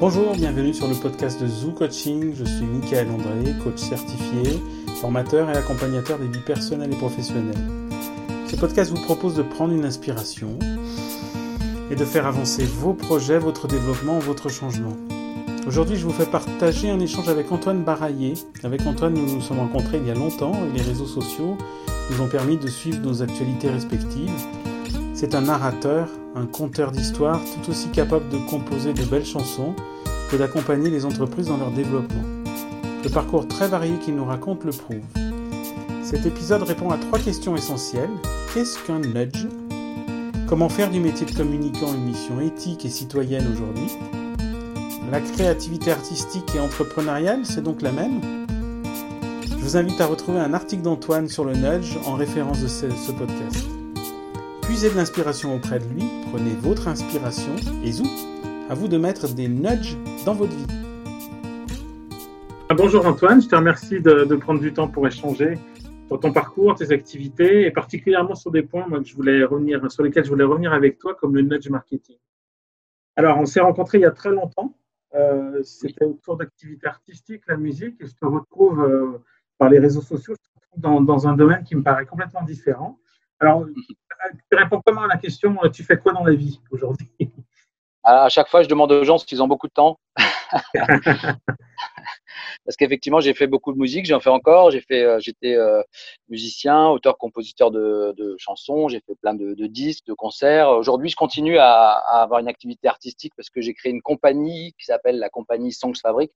Bonjour, bienvenue sur le podcast de Zoo Coaching. Je suis Michael André, coach certifié, formateur et accompagnateur des vies personnelles et professionnelles. Ce podcast vous propose de prendre une inspiration et de faire avancer vos projets, votre développement, votre changement. Aujourd'hui, je vous fais partager un échange avec Antoine Baraillé. Avec Antoine, nous nous sommes rencontrés il y a longtemps et les réseaux sociaux nous ont permis de suivre nos actualités respectives. C'est un narrateur, un conteur d'histoires tout aussi capable de composer de belles chansons que d'accompagner les entreprises dans leur développement. Le parcours très varié qu'il nous raconte le prouve. Cet épisode répond à trois questions essentielles. Qu'est-ce qu'un nudge Comment faire du métier de communicant une mission éthique et citoyenne aujourd'hui? La créativité artistique et entrepreneuriale, c'est donc la même? Je vous invite à retrouver un article d'Antoine sur le nudge en référence de ce, ce podcast. Puisez de l'inspiration auprès de lui, prenez votre inspiration et zou à vous de mettre des nudges dans votre vie. Bonjour Antoine, je te remercie de, prendre du temps pour échanger sur ton parcours, tes activités et particulièrement sur des points sur lesquels je voulais revenir avec toi, comme le nudge marketing. Alors, on s'est rencontrés il y a très longtemps. Euh, C'était autour d'activités artistiques, la musique, et je te retrouve euh, par les réseaux sociaux dans, dans, un domaine qui me paraît complètement différent. Alors, tu réponds comment à la question Tu fais quoi dans la vie aujourd'hui? À chaque fois, je demande aux gens s'ils ont beaucoup de temps. parce qu'effectivement, j'ai fait beaucoup de musique, j'en fais encore. J'ai fait, euh, j'étais euh, musicien, auteur, compositeur de, chansons. J'ai fait plein de, disques, de concerts. Aujourd'hui, je continue à, avoir une activité artistique parce que j'ai créé une compagnie qui s'appelle la compagnie Songs Fabric,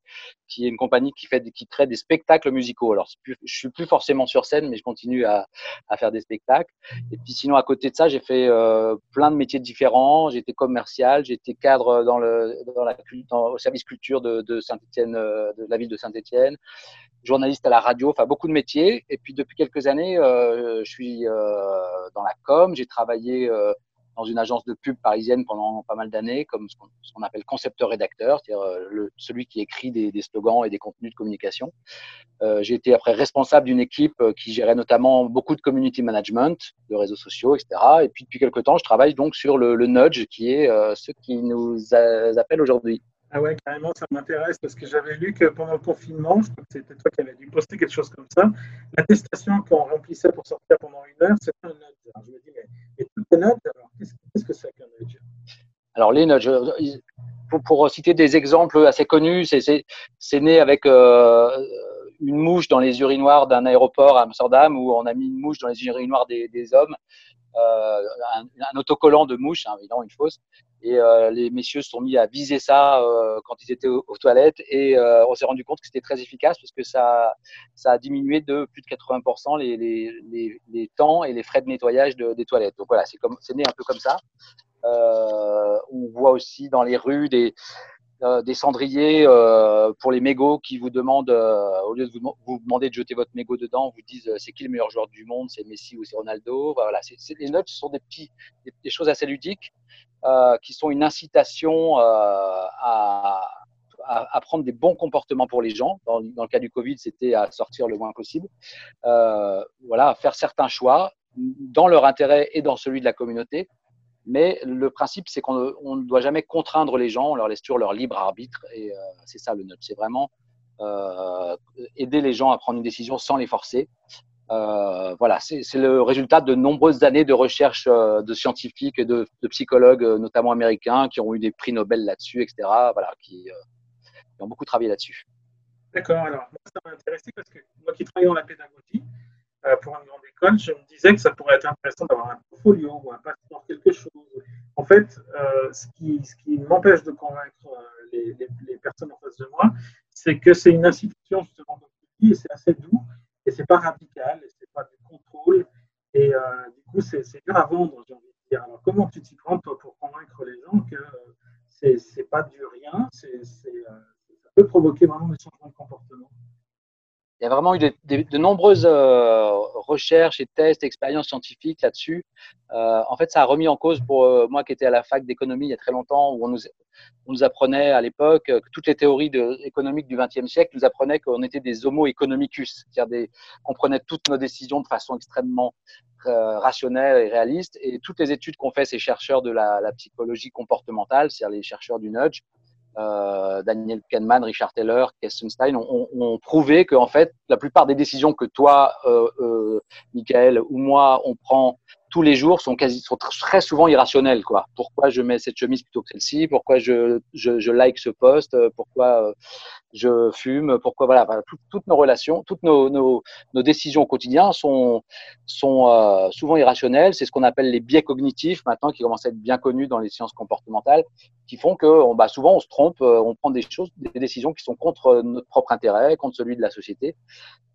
qui est une compagnie qui fait, qui crée des spectacles musicaux. Alors, plus, je suis plus forcément sur scène, mais je continue à, faire des spectacles. Et puis, sinon, à côté de ça, j'ai fait euh, plein de métiers différents. J'étais commercial, j'étais cadre au service culture de, de la ville de Saint-Étienne journaliste à la radio, enfin beaucoup de métiers. Et puis depuis quelques années, euh, je suis euh, dans la com. J'ai travaillé euh, dans une agence de pub parisienne pendant pas mal d'années, comme ce qu'on appelle concepteur-rédacteur, c'est-à-dire celui qui écrit des, slogans et des contenus de communication. J'ai été après responsable d'une équipe qui gérait notamment beaucoup de community management, de réseaux sociaux, etc. Et puis depuis quelques temps, je travaille donc sur le nudge, qui est ce qui nous appelle aujourd'hui. Ah ouais, carrément, ça m'intéresse parce que j'avais lu que pendant le confinement, je crois que c'était toi qui avais dû poster quelque chose comme ça, l'attestation qu'on remplissait pour sortir pendant une heure, c'était un nudge. Alors, je me dis, mais, mais tout est nudge, alors qu'est-ce que c'est qu'un nudge? Alors, les nudges, pour, pour, citer des exemples assez connus, c'est né avec euh, une mouche dans les urinoirs d'un aéroport à Amsterdam où on a mis une mouche dans les urinoirs des, des hommes. Euh, un, un, autocollant de mouche, hein, évidemment une fausse, et euh, les messieurs se sont mis à viser ça euh, quand ils étaient aux, toilettes et on s'est rendu compte que c'était très efficace parce que ça, ça a diminué de plus de 80% les, les, les, les, temps et les frais de nettoyage de, des toilettes. Donc voilà, c'est né un peu comme ça. Euh, on voit aussi dans les rues des, des cendriers euh, pour les mégots qui vous demandent, au lieu de vous, demander de jeter votre mégot dedans, vous disent c'est qui le meilleur joueur du monde, c'est Messi ou c'est Ronaldo? Voilà, c'est, les notes sont des petits, des, choses assez ludiques euh, qui sont une incitation euh, à, à, prendre des bons comportements pour les gens. Dans, le cas du Covid, c'était à sortir le moins possible. Euh, voilà, à faire certains choix dans leur intérêt et dans celui de la communauté. Mais le principe, c'est qu'on ne doit jamais contraindre les gens, on leur laisse toujours leur libre arbitre. Et euh, c'est ça le nudge. C'est vraiment euh, aider les gens à prendre une décision sans les forcer. Euh, voilà, c'est le résultat de nombreuses années de recherche de scientifiques et de, psychologues, notamment américains, qui ont eu des prix Nobel là-dessus, etc. Voilà, qui, ont beaucoup travaillé là-dessus. D'accord. Alors, moi, ça m'a intéressé parce que moi qui travaille dans la pédagogie pour une grande école, je me disais que ça pourrait être intéressant d'avoir un portfolio ou un passeport, quelque chose. En fait, ce qui, ce qui m'empêche de convaincre les, les, personnes en face de moi, c'est que c'est une institution, justement, dis, et c'est assez doux et c'est pas radical, et c'est pas du contrôle, et euh, du coup, c'est dur à vendre, j'ai envie de dire. Alors, comment tu t'y prends, toi, pour convaincre les gens que euh, c'est pas du rien, c'est euh, ça peut provoquer vraiment des changements de comportement il y a vraiment eu de, nombreuses euh, recherches et tests, expériences scientifiques là-dessus. Euh, en fait, ça a remis en cause pour euh, moi qui étais à la fac d'économie il y a très longtemps, où on nous, on nous apprenait à l'époque que toutes les théories économiques du XXe siècle nous apprenaient qu'on était des homo economicus, c'est-à-dire qu'on prenait toutes nos décisions de façon extrêmement rationnelle et réaliste. Et toutes les études qu'ont fait ces chercheurs de la psychologie comportementale, c'est-à-dire les chercheurs du nudge, euh, Daniel Kahneman, Richard Taylor, Kestenstein ont, ont, prouvé que en fait, la plupart des décisions que toi, euh, euh, Michael ou moi, on prend tous les jours sont quasi sont très souvent irrationnels quoi. Pourquoi je mets cette chemise plutôt que celle-ci? Pourquoi je, je, je, like ce poste? Pourquoi euh, je fume? Pourquoi voilà, toutes nos relations, toutes nos, nos, nos, décisions au quotidien sont sont euh, souvent irrationnelles. C'est ce qu'on appelle les biais cognitifs maintenant qui commencent à être bien connus dans les sciences comportementales, qui font que on, bah, souvent on se trompe, euh, on prend des choses, des décisions qui sont contre notre propre intérêt, contre celui de la société.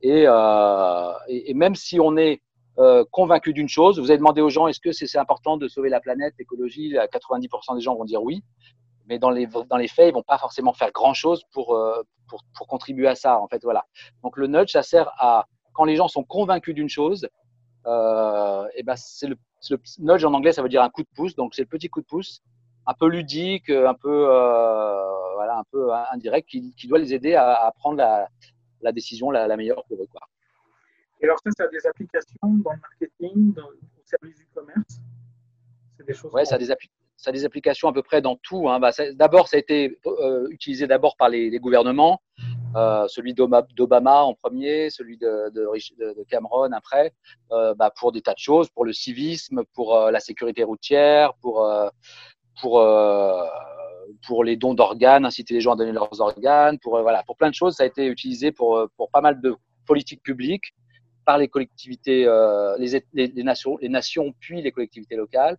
Et, euh, et même si on est euh, convaincu d'une chose. Vous avez demandé aux gens est-ce que c'est important de sauver la planète, l'écologie? 90% des gens vont dire oui. Mais dans les, dans les faits, ils vont pas forcément faire grand-chose pour, euh, pour, pour, contribuer à ça. En fait, voilà. Donc le nudge, ça sert à quand les gens sont convaincus d'une chose. Euh, et ben c'est le, le, nudge en anglais, ça veut dire un coup de pouce. Donc c'est le petit coup de pouce, un peu ludique, un peu euh, voilà, un peu indirect, qui, qui doit les aider à, à prendre la, la décision la, la meilleure pour eux. Quoi. Et alors ça, ça a des applications dans le marketing, dans, au service du commerce C'est des choses. Ouais, ça a des, ça a des applications à peu près dans tout. Hein. Bah, d'abord, ça a été euh, utilisé d'abord par les, les gouvernements, euh, celui d'Obama en premier, celui de, de, de Cameron après, euh, bah, pour des tas de choses, pour le civisme, pour la sécurité routière, pour pour pour les dons d'organes, inciter les gens à donner leurs organes, pour voilà, pour plein de choses, ça a été utilisé pour pour pas mal de politiques publiques par les collectivités, euh, les, nations, les nations, puis les collectivités locales.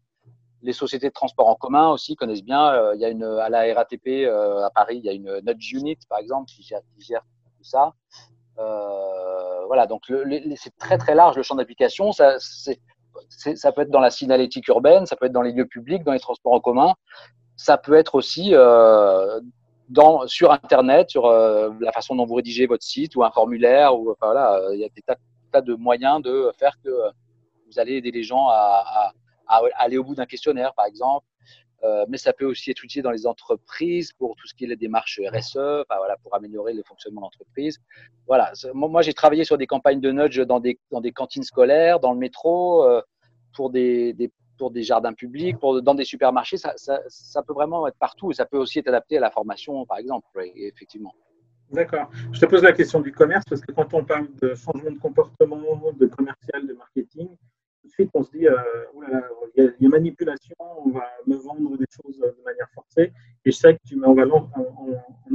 Les sociétés de transport en commun aussi connaissent bien. Euh, il y a une à la RATP euh, à Paris, il y a une Nudge Unit par exemple qui gère, tout ça. Voilà, donc c'est très très large le champ d'application. Ça, peut être dans la signalétique urbaine, ça peut être dans les lieux publics, dans les transports en commun. Ça peut être aussi sur Internet, sur la façon dont vous rédigez votre site ou un formulaire. Voilà, il y a des tas, tas de moyens de faire que vous allez aider les gens à, aller au bout d'un questionnaire, par exemple. Euh, mais ça peut aussi être utilisé dans les entreprises pour tout ce qui est les démarches RSE, pour améliorer le fonctionnement de l'entreprise. Voilà. Moi, j'ai travaillé sur des campagnes de nudge dans des, cantines scolaires, dans le métro, euh, pour des, jardins publics, dans des supermarchés. Ça, peut vraiment être partout ça peut aussi être adapté à la formation, par exemple, effectivement. D'accord. Je te pose la question du commerce parce que quand on parle de changement de comportement, de commercial, de marketing, tout de suite on se dit, euh, oh il, y y a manipulation, on va me vendre des choses de manière forcée. Et je sais que tu mets en,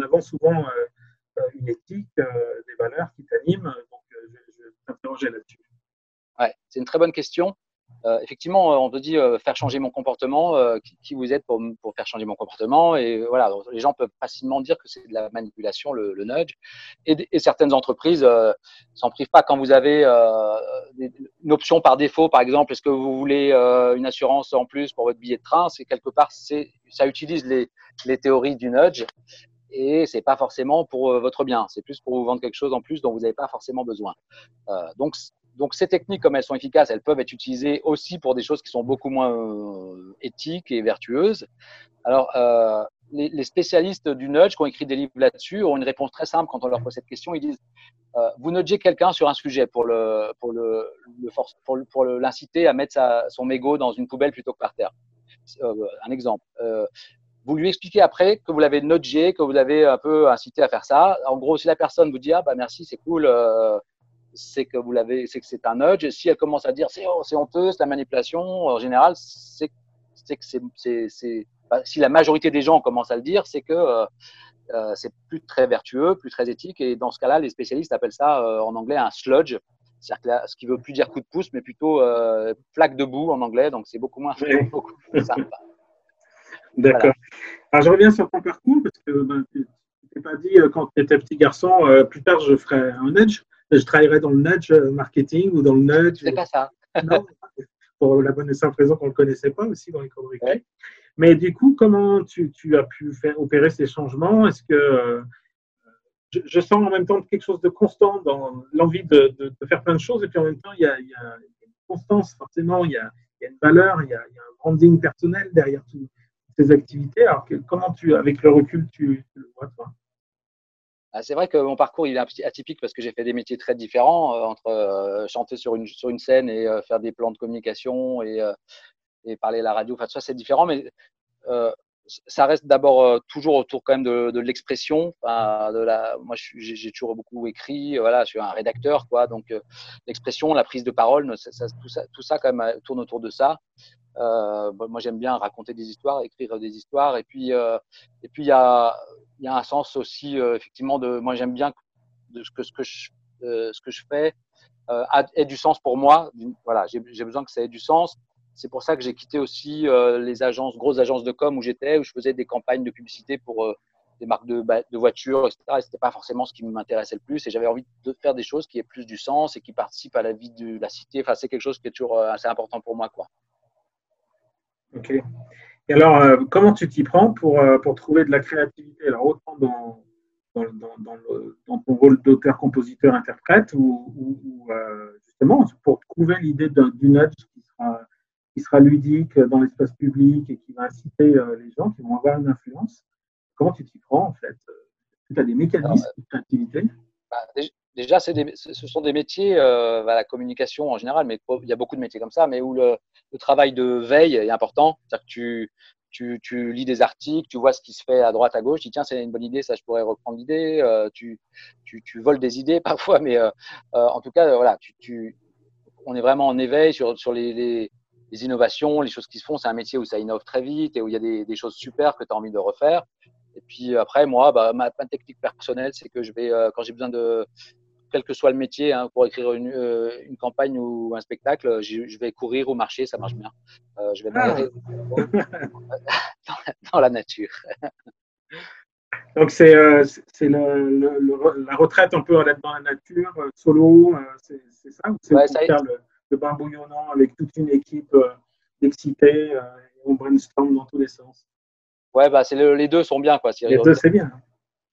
avant souvent euh, une éthique, euh, des valeurs qui t'animent. Donc euh, je, je t'interrogeais là-dessus. Ouais, c'est une très bonne question. Euh, effectivement, on te dit euh, faire changer mon comportement, euh, qui, vous êtes pour, faire changer mon comportement. Et voilà, les gens peuvent facilement dire que c'est de la manipulation, le, nudge. Et, certaines entreprises euh, s'en privent pas quand vous avez euh, une option par défaut, par exemple, est-ce que vous voulez une assurance en plus pour votre billet de train C'est quelque part, ça utilise les, théories du nudge et c'est pas forcément pour votre bien, c'est plus pour vous vendre quelque chose en plus dont vous n'avez pas forcément besoin. Euh, donc donc ces techniques, comme elles sont efficaces, elles peuvent être utilisées aussi pour des choses qui sont beaucoup moins euh, éthiques et vertueuses. Alors, euh, les, spécialistes du nudge qui ont écrit des livres là-dessus ont une réponse très simple quand on leur pose cette question. Ils disent euh, vous nudgez quelqu'un sur un sujet pour le pour le, l'inciter à mettre son mégot dans une poubelle plutôt que par terre. Un exemple. Vous lui expliquez après que vous l'avez nudgé, que vous l'avez un peu incité à faire ça. En gros, si la personne vous dit ah bah merci, c'est cool, c'est que vous l'avez, c'est que c'est un nudge. Si elle commence à dire c'est oh, honteux, c'est la manipulation, en général, c'est que c'est, bah, si la majorité des gens commencent à le dire, c'est que euh, euh, c'est plus très vertueux, plus très éthique. Et dans ce cas-là, les spécialistes appellent ça euh, en anglais un sludge. C'est-à-dire ce qui veut plus dire coup de pouce, mais plutôt plaque de boue en anglais. Donc c'est beaucoup moins, oui. beaucoup plus sympa. D'accord. Voilà. Alors je reviens sur ton parcours parce que ben, t'es pas dit quand tu étais petit garçon, plus tard je ferai un nudge je travaillerais dans le nudge marketing ou dans le nudge. C'est pas ça. non, pour la bonne et simple raison qu'on ne le connaissait pas aussi dans les cours ouais. Mais du coup, comment tu, tu, as pu faire opérer ces changements? Est-ce que euh, je, je, sens en même temps quelque chose de constant dans l'envie de, de, de, faire plein de choses et puis en même temps, il y a, il y a une constance, forcément, il y a, il y a une valeur, il y a, il y a un branding personnel derrière toutes ces activités. Alors, que, comment tu, avec le recul, tu, tu le vois, toi? C'est vrai que mon parcours il est atypique parce que j'ai fait des métiers très différents euh, entre euh, chanter sur une, sur une scène et euh, faire des plans de communication et, parler à la radio. Enfin, ça c'est différent, mais ça reste d'abord toujours autour quand même de, l'expression. moi, j'ai toujours beaucoup écrit. Voilà, je suis un rédacteur, quoi. Donc, l'expression, la prise de parole, tout, ça, tout quand même tourne autour de ça. Moi, j'aime bien raconter des histoires, écrire des histoires. Et puis, et puis il y a, y a un sens aussi, euh, effectivement, de. Moi, j'aime bien de ce que ce que je, ce que je fais ait du sens pour moi. Voilà, j'ai besoin que ça ait du sens. C'est pour ça que j'ai quitté aussi les agences, grosses agences de com où j'étais, où je faisais des campagnes de publicité pour des marques de, de voitures, etc. Et c'était pas forcément ce qui m'intéressait le plus. Et j'avais envie de faire des choses qui aient plus du sens et qui participent à la vie de la cité. Enfin, c'est quelque chose qui est toujours assez important pour moi, quoi. Ok. Et alors, euh, comment tu t'y prends pour, euh, pour trouver de la créativité? Alors, autant dans, dans, dans, dans ton rôle d'auteur, compositeur, interprète, ou, ou, euh, justement pour trouver l'idée d'une œuvre qui sera, qui sera ludique dans l'espace public et qui va inciter les gens qui vont avoir une influence. Comment tu t'y prends en fait? Tu as des mécanismes de créativité? bah, déjà, ce sont des métiers, euh, bah, la communication en général, mais il y a beaucoup de métiers comme ça, mais où le, travail de veille est important. C'est-à-dire que tu, lis des articles, tu vois ce qui se fait à droite, à gauche, tu dis tiens, c'est une bonne idée, ça, je pourrais reprendre l'idée. Euh, tu, voles des idées parfois, mais euh, en tout cas, voilà, on est vraiment en éveil sur, les, innovations, les choses qui se font. C'est un métier où ça innove très vite et où il y a des, choses super que tu as envie de refaire. Et puis après, moi, bah, ma, ma technique personnelle, c'est que je vais, quand j'ai besoin de, quel que soit le métier, hein, pour écrire une, euh, une, campagne ou un spectacle, je, vais courir au marché, ça marche bien. Euh, je vais ah. dans, dans, la nature. Donc c'est euh, le, la retraite un peu dans la nature, solo, c'est ça Ou c'est faire le, le, bain bouillonnant avec toute une équipe d'excités, on brainstorm dans tous les sens? Ouais, bah, les deux sont bien. Quoi. Les deux, c'est bien.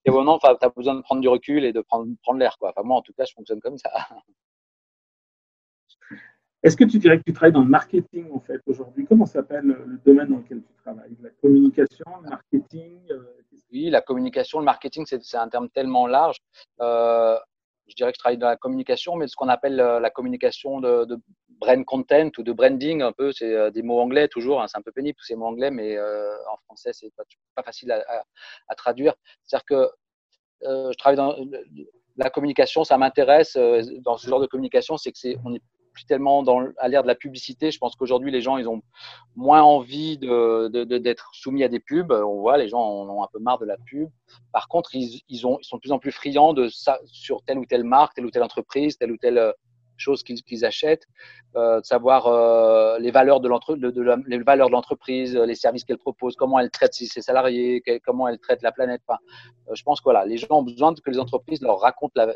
Et vraiment, tu as besoin de prendre du recul et de prendre, prendre l'air. Quoi. Enfin, moi, en tout cas, je fonctionne comme ça. Est-ce que tu dirais que tu travailles dans le marketing en fait aujourd'hui? Comment s'appelle le domaine dans lequel tu travailles? La communication, le marketing euh, Oui, la communication, le marketing, c'est un terme tellement large. Euh, je dirais que je travaille dans la communication, mais ce qu'on appelle euh, la communication de, brand content ou de branding, un peu, c'est euh, des mots anglais toujours, hein, c'est un peu pénible tous ces mots anglais, mais euh, en français, c'est pas, pas facile à, traduire. C'est-à-dire que je travaille dans la communication, ça m'intéresse dans ce genre de communication, c'est que c'est, on tellement à l'ère de la publicité. Je pense qu'aujourd'hui, les gens, ils ont moins envie de, d'être soumis à des pubs. On voit, les gens en ont un peu marre de la pub. Par contre, ils, ils, ont, ils sont de plus en plus friands de ça, sur telle ou telle marque, telle ou telle entreprise, telle ou telle euh, chose qu'ils, achètent, euh, de savoir euh, les valeurs de, l'entre, de, les l'entreprise, les services qu'elle propose, comment elle traite ses salariés, comment elle traite la planète. Je pense que voilà, les gens ont besoin que les entreprises leur racontent la,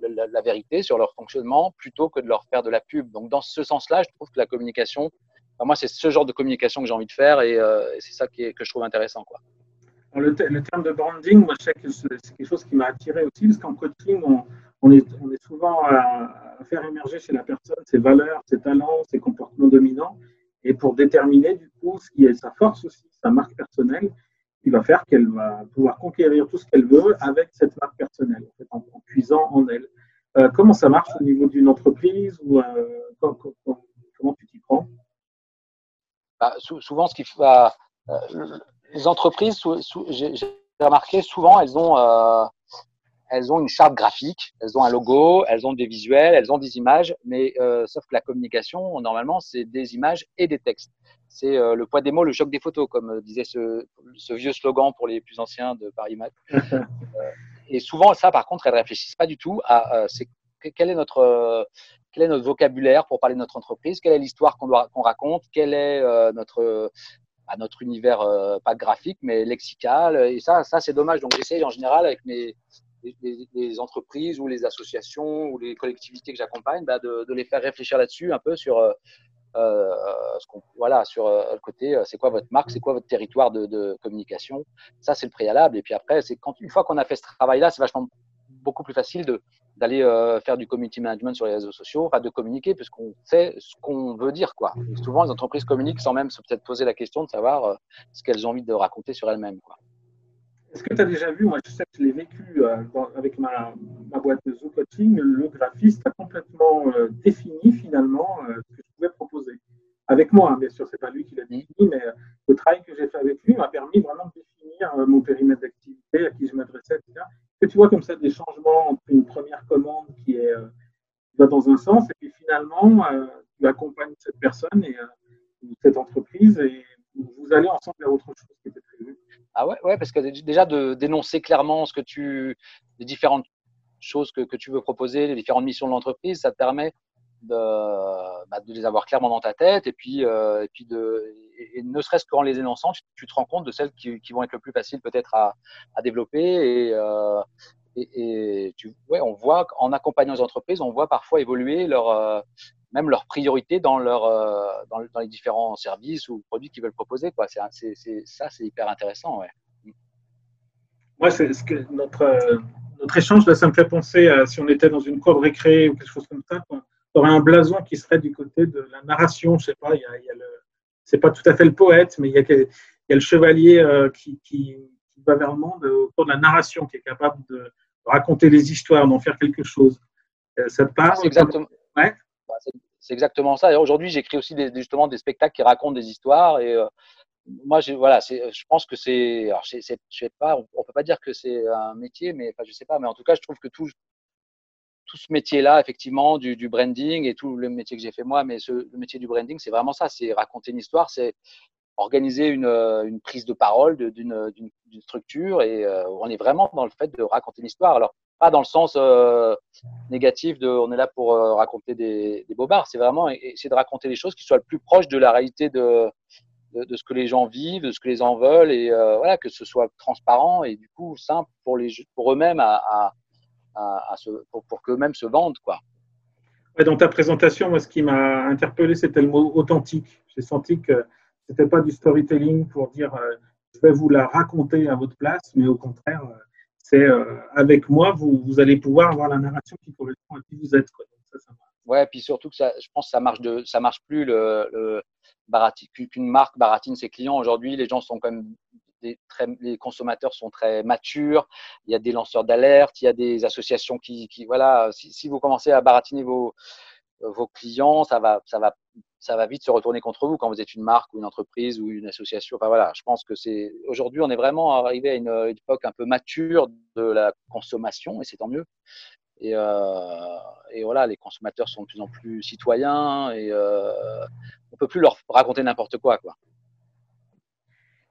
la, vérité sur leur fonctionnement plutôt que de leur faire de la pub. Donc, dans ce sens-là, je trouve que la communication, moi, c'est ce genre de communication que j'ai envie de faire et, euh, c'est ça qui est, que je trouve intéressant. Quoi. Le, terme de branding, moi, je sais que c'est quelque chose qui m'a attiré aussi parce qu'en coaching, on, est, on, est, souvent à, faire émerger chez la personne ses valeurs, ses talents, ses comportements dominants et pour déterminer du coup ce qui est sa force aussi, sa marque personnelle qui va faire qu'elle va pouvoir conquérir tout ce qu'elle veut avec cette marque personnelle, en, fait, en, puisant en elle. Euh, comment ça marche au niveau d'une entreprise ou euh, comment, tu t'y prends? Bah, Souvent, ce qui va, euh, les entreprises, j'ai remarqué souvent, elles ont elles ont une charte graphique, elles ont un logo, elles ont des visuels, elles ont des images, mais euh, sauf que la communication, normalement, c'est des images et des textes. C'est euh, le poids des mots, le choc des photos, comme euh, disait ce, ce vieux slogan pour les plus anciens de Paris Math. et souvent, ça, par contre, elles réfléchissent pas du tout à c'est quel est notre quel est notre vocabulaire pour parler de notre entreprise, quelle est l'histoire qu'on qu'on raconte, quel est notre à notre univers pas graphique mais lexical et ça ça c'est dommage donc j'essaye en général avec mes les, entreprises ou les associations ou les collectivités que j'accompagne, bah, de, les faire réfléchir là-dessus un peu sur euh, euh, ce qu'on, voilà, sur euh, le côté, c'est quoi votre marque, c'est quoi votre territoire de, communication. Ça, c'est le préalable. Et puis après, c'est quand une fois qu'on a fait ce travail-là, c'est vachement beaucoup plus facile de d'aller faire du community management sur les réseaux sociaux, de communiquer, puisqu'on sait ce qu'on veut dire. Quoi. souvent, les entreprises communiquent sans même se peut-être poser la question de savoir ce qu'elles ont envie de raconter sur elles-mêmes. Quoi. Est-ce que tu as déjà vu, moi je sais que je l'ai vécu euh, avec ma, ma, boîte de Zoo Coaching, le graphiste a complètement euh, défini finalement euh, ce que je pouvais proposer. Avec moi, hein, bien sûr, c'est pas lui qui l'a défini, mais le travail que j'ai fait avec lui m'a permis vraiment de définir mon périmètre d'activité, à qui je m'adressais, etc. Que tu vois comme ça des changements entre une première commande qui est va dans un sens et puis finalement tu accompagnes cette personne et cette entreprise et vous allez ensemble vers autre chose qui était prévu. Ah ouais, parce que déjà de dénoncer clairement ce que tu, les différentes choses que, tu veux proposer, les différentes missions de l'entreprise, ça te permet de, bah, les avoir clairement dans ta tête et puis, euh, et puis de, et, ne serait-ce qu'en les énonçant, tu, te rends compte de celles qui, qui vont être le plus faciles peut-être à, à, développer et, euh, et, tu, ouais, on voit en accompagnant les entreprises, on voit parfois évoluer leur, euh, même leurs priorités dans, leur, euh, dans, les différents services ou produits qu'ils veulent proposer. C'est, ça, c'est hyper intéressant. Moi, que notre, échange, ça me fait penser à si on était dans une cour récré ou quelque chose comme ça, on aurait un blason qui serait du côté de la narration. Je sais pas, y c'est pas tout à fait le poète, mais il y a, le chevalier euh, qui, va vers le monde autour de la narration, qui est capable de raconter des histoires, d'en faire quelque chose. Euh, ça te parle Exactement. Ouais. Bah, c'est exactement ça. Aujourd'hui, j'écris aussi des, justement des spectacles qui racontent des histoires. Et euh, moi, voilà, je pense que c'est, je sais pas, on, peut pas dire que c'est un métier, mais enfin, je sais pas, mais en tout cas, je trouve que tout, tout ce métier-là, effectivement, du, du, branding et tout le métier que j'ai fait moi, mais ce, le métier du branding, c'est vraiment ça, c'est raconter une histoire, c'est organiser une, une, prise de parole d'une structure et euh, on est vraiment dans le fait de raconter une histoire. Alors, pas dans le sens euh, négatif de on est là pour euh, raconter des, des bobards, c'est vraiment essayer de raconter les choses qui soient le plus proches de la réalité de, de, ce que les gens vivent, de ce que les gens veulent et euh, voilà, que ce soit transparent et du coup simple pour, pour eux-mêmes à, pour, pour qu'eux-mêmes se vendent. Quoi. Dans ta présentation, moi, ce qui m'a interpellé, c'était le mot authentique. J'ai senti que c'était pas du storytelling pour dire euh, je vais vous la raconter à votre place, mais au contraire, euh, c'est euh, avec moi, vous, vous, allez pouvoir avoir la narration qui correspond à qui vous êtes. Quoi. Donc ouais, puis surtout que ça, je pense que ça marche de, ça marche plus le, le qu'une marque baratine ses clients. Aujourd'hui, les gens sont quand même très, les consommateurs sont très matures. Il y a des lanceurs d'alerte, il y a des associations qui, qui voilà. Si, si, vous commencez à baratiner vos vos clients, ça va, ça va, ça va vite se retourner contre vous quand vous êtes une marque ou une entreprise ou une association. Enfin voilà, je pense que c'est aujourd'hui, on est vraiment arrivé à une, une, époque un peu mature de la consommation et c'est tant mieux. Et, euh, et, voilà, les consommateurs sont de plus en plus citoyens et euh, on peut plus leur raconter n'importe quoi, quoi.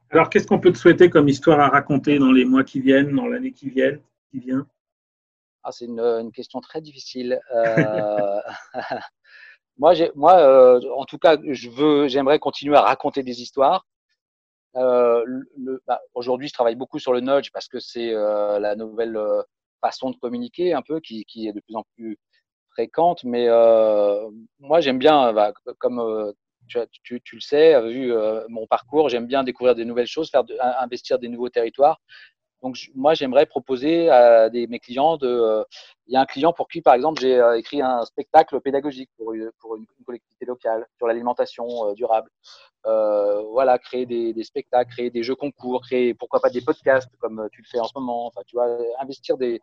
Alors, qu'est-ce qu'on peut te souhaiter comme histoire à raconter dans les mois qui viennent, dans l'année qui vient, qui vient? Ah, C'est une, une, question très difficile. Euh, moi, moi euh, en tout cas, je veux, j'aimerais continuer à raconter des histoires. Euh, bah, Aujourd'hui, je travaille beaucoup sur le nudge parce que c'est euh, la nouvelle façon de communiquer un peu qui, est de plus en plus fréquente. Mais moi, j'aime bien, bah, comme tu, tu, le sais, vu mon parcours, j'aime bien découvrir des nouvelles choses, faire investir des nouveaux territoires. Donc, moi, j'aimerais proposer à mes clients de. Euh, il y a un client pour qui, par exemple, j'ai euh, écrit un spectacle pédagogique pour une, collectivité locale sur l'alimentation euh, durable. Voilà, créer des, des, spectacles, créer des jeux concours, créer pourquoi pas des podcasts comme tu le fais en ce moment. Enfin, tu vois, investir des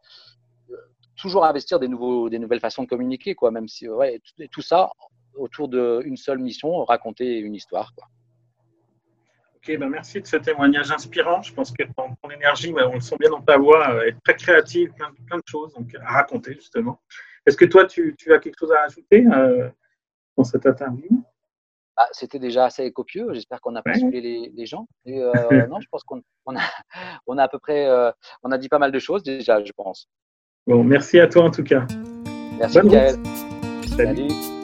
toujours investir des nouveaux, des nouvelles façons de communiquer, quoi. Même si, ouais, tout, tout ça autour d'une seule mission, raconter une histoire, quoi. Ok, ben merci de ce témoignage inspirant. Je pense que ton, ton énergie, ben on le sent bien dans ta voix, euh, est très créative, plein, plein, de choses donc, à raconter justement. Est-ce que toi, tu, tu, as quelque chose à ajouter euh, dans cette interview? Ah, C'était déjà assez copieux. J'espère qu'on a pas ouais. les, les, gens. Et, euh, non, je pense qu'on on a, on a à peu près, euh, on a dit pas mal de choses déjà, je pense. Bon, merci à toi en tout cas. Merci, Bonne Salut. Salut.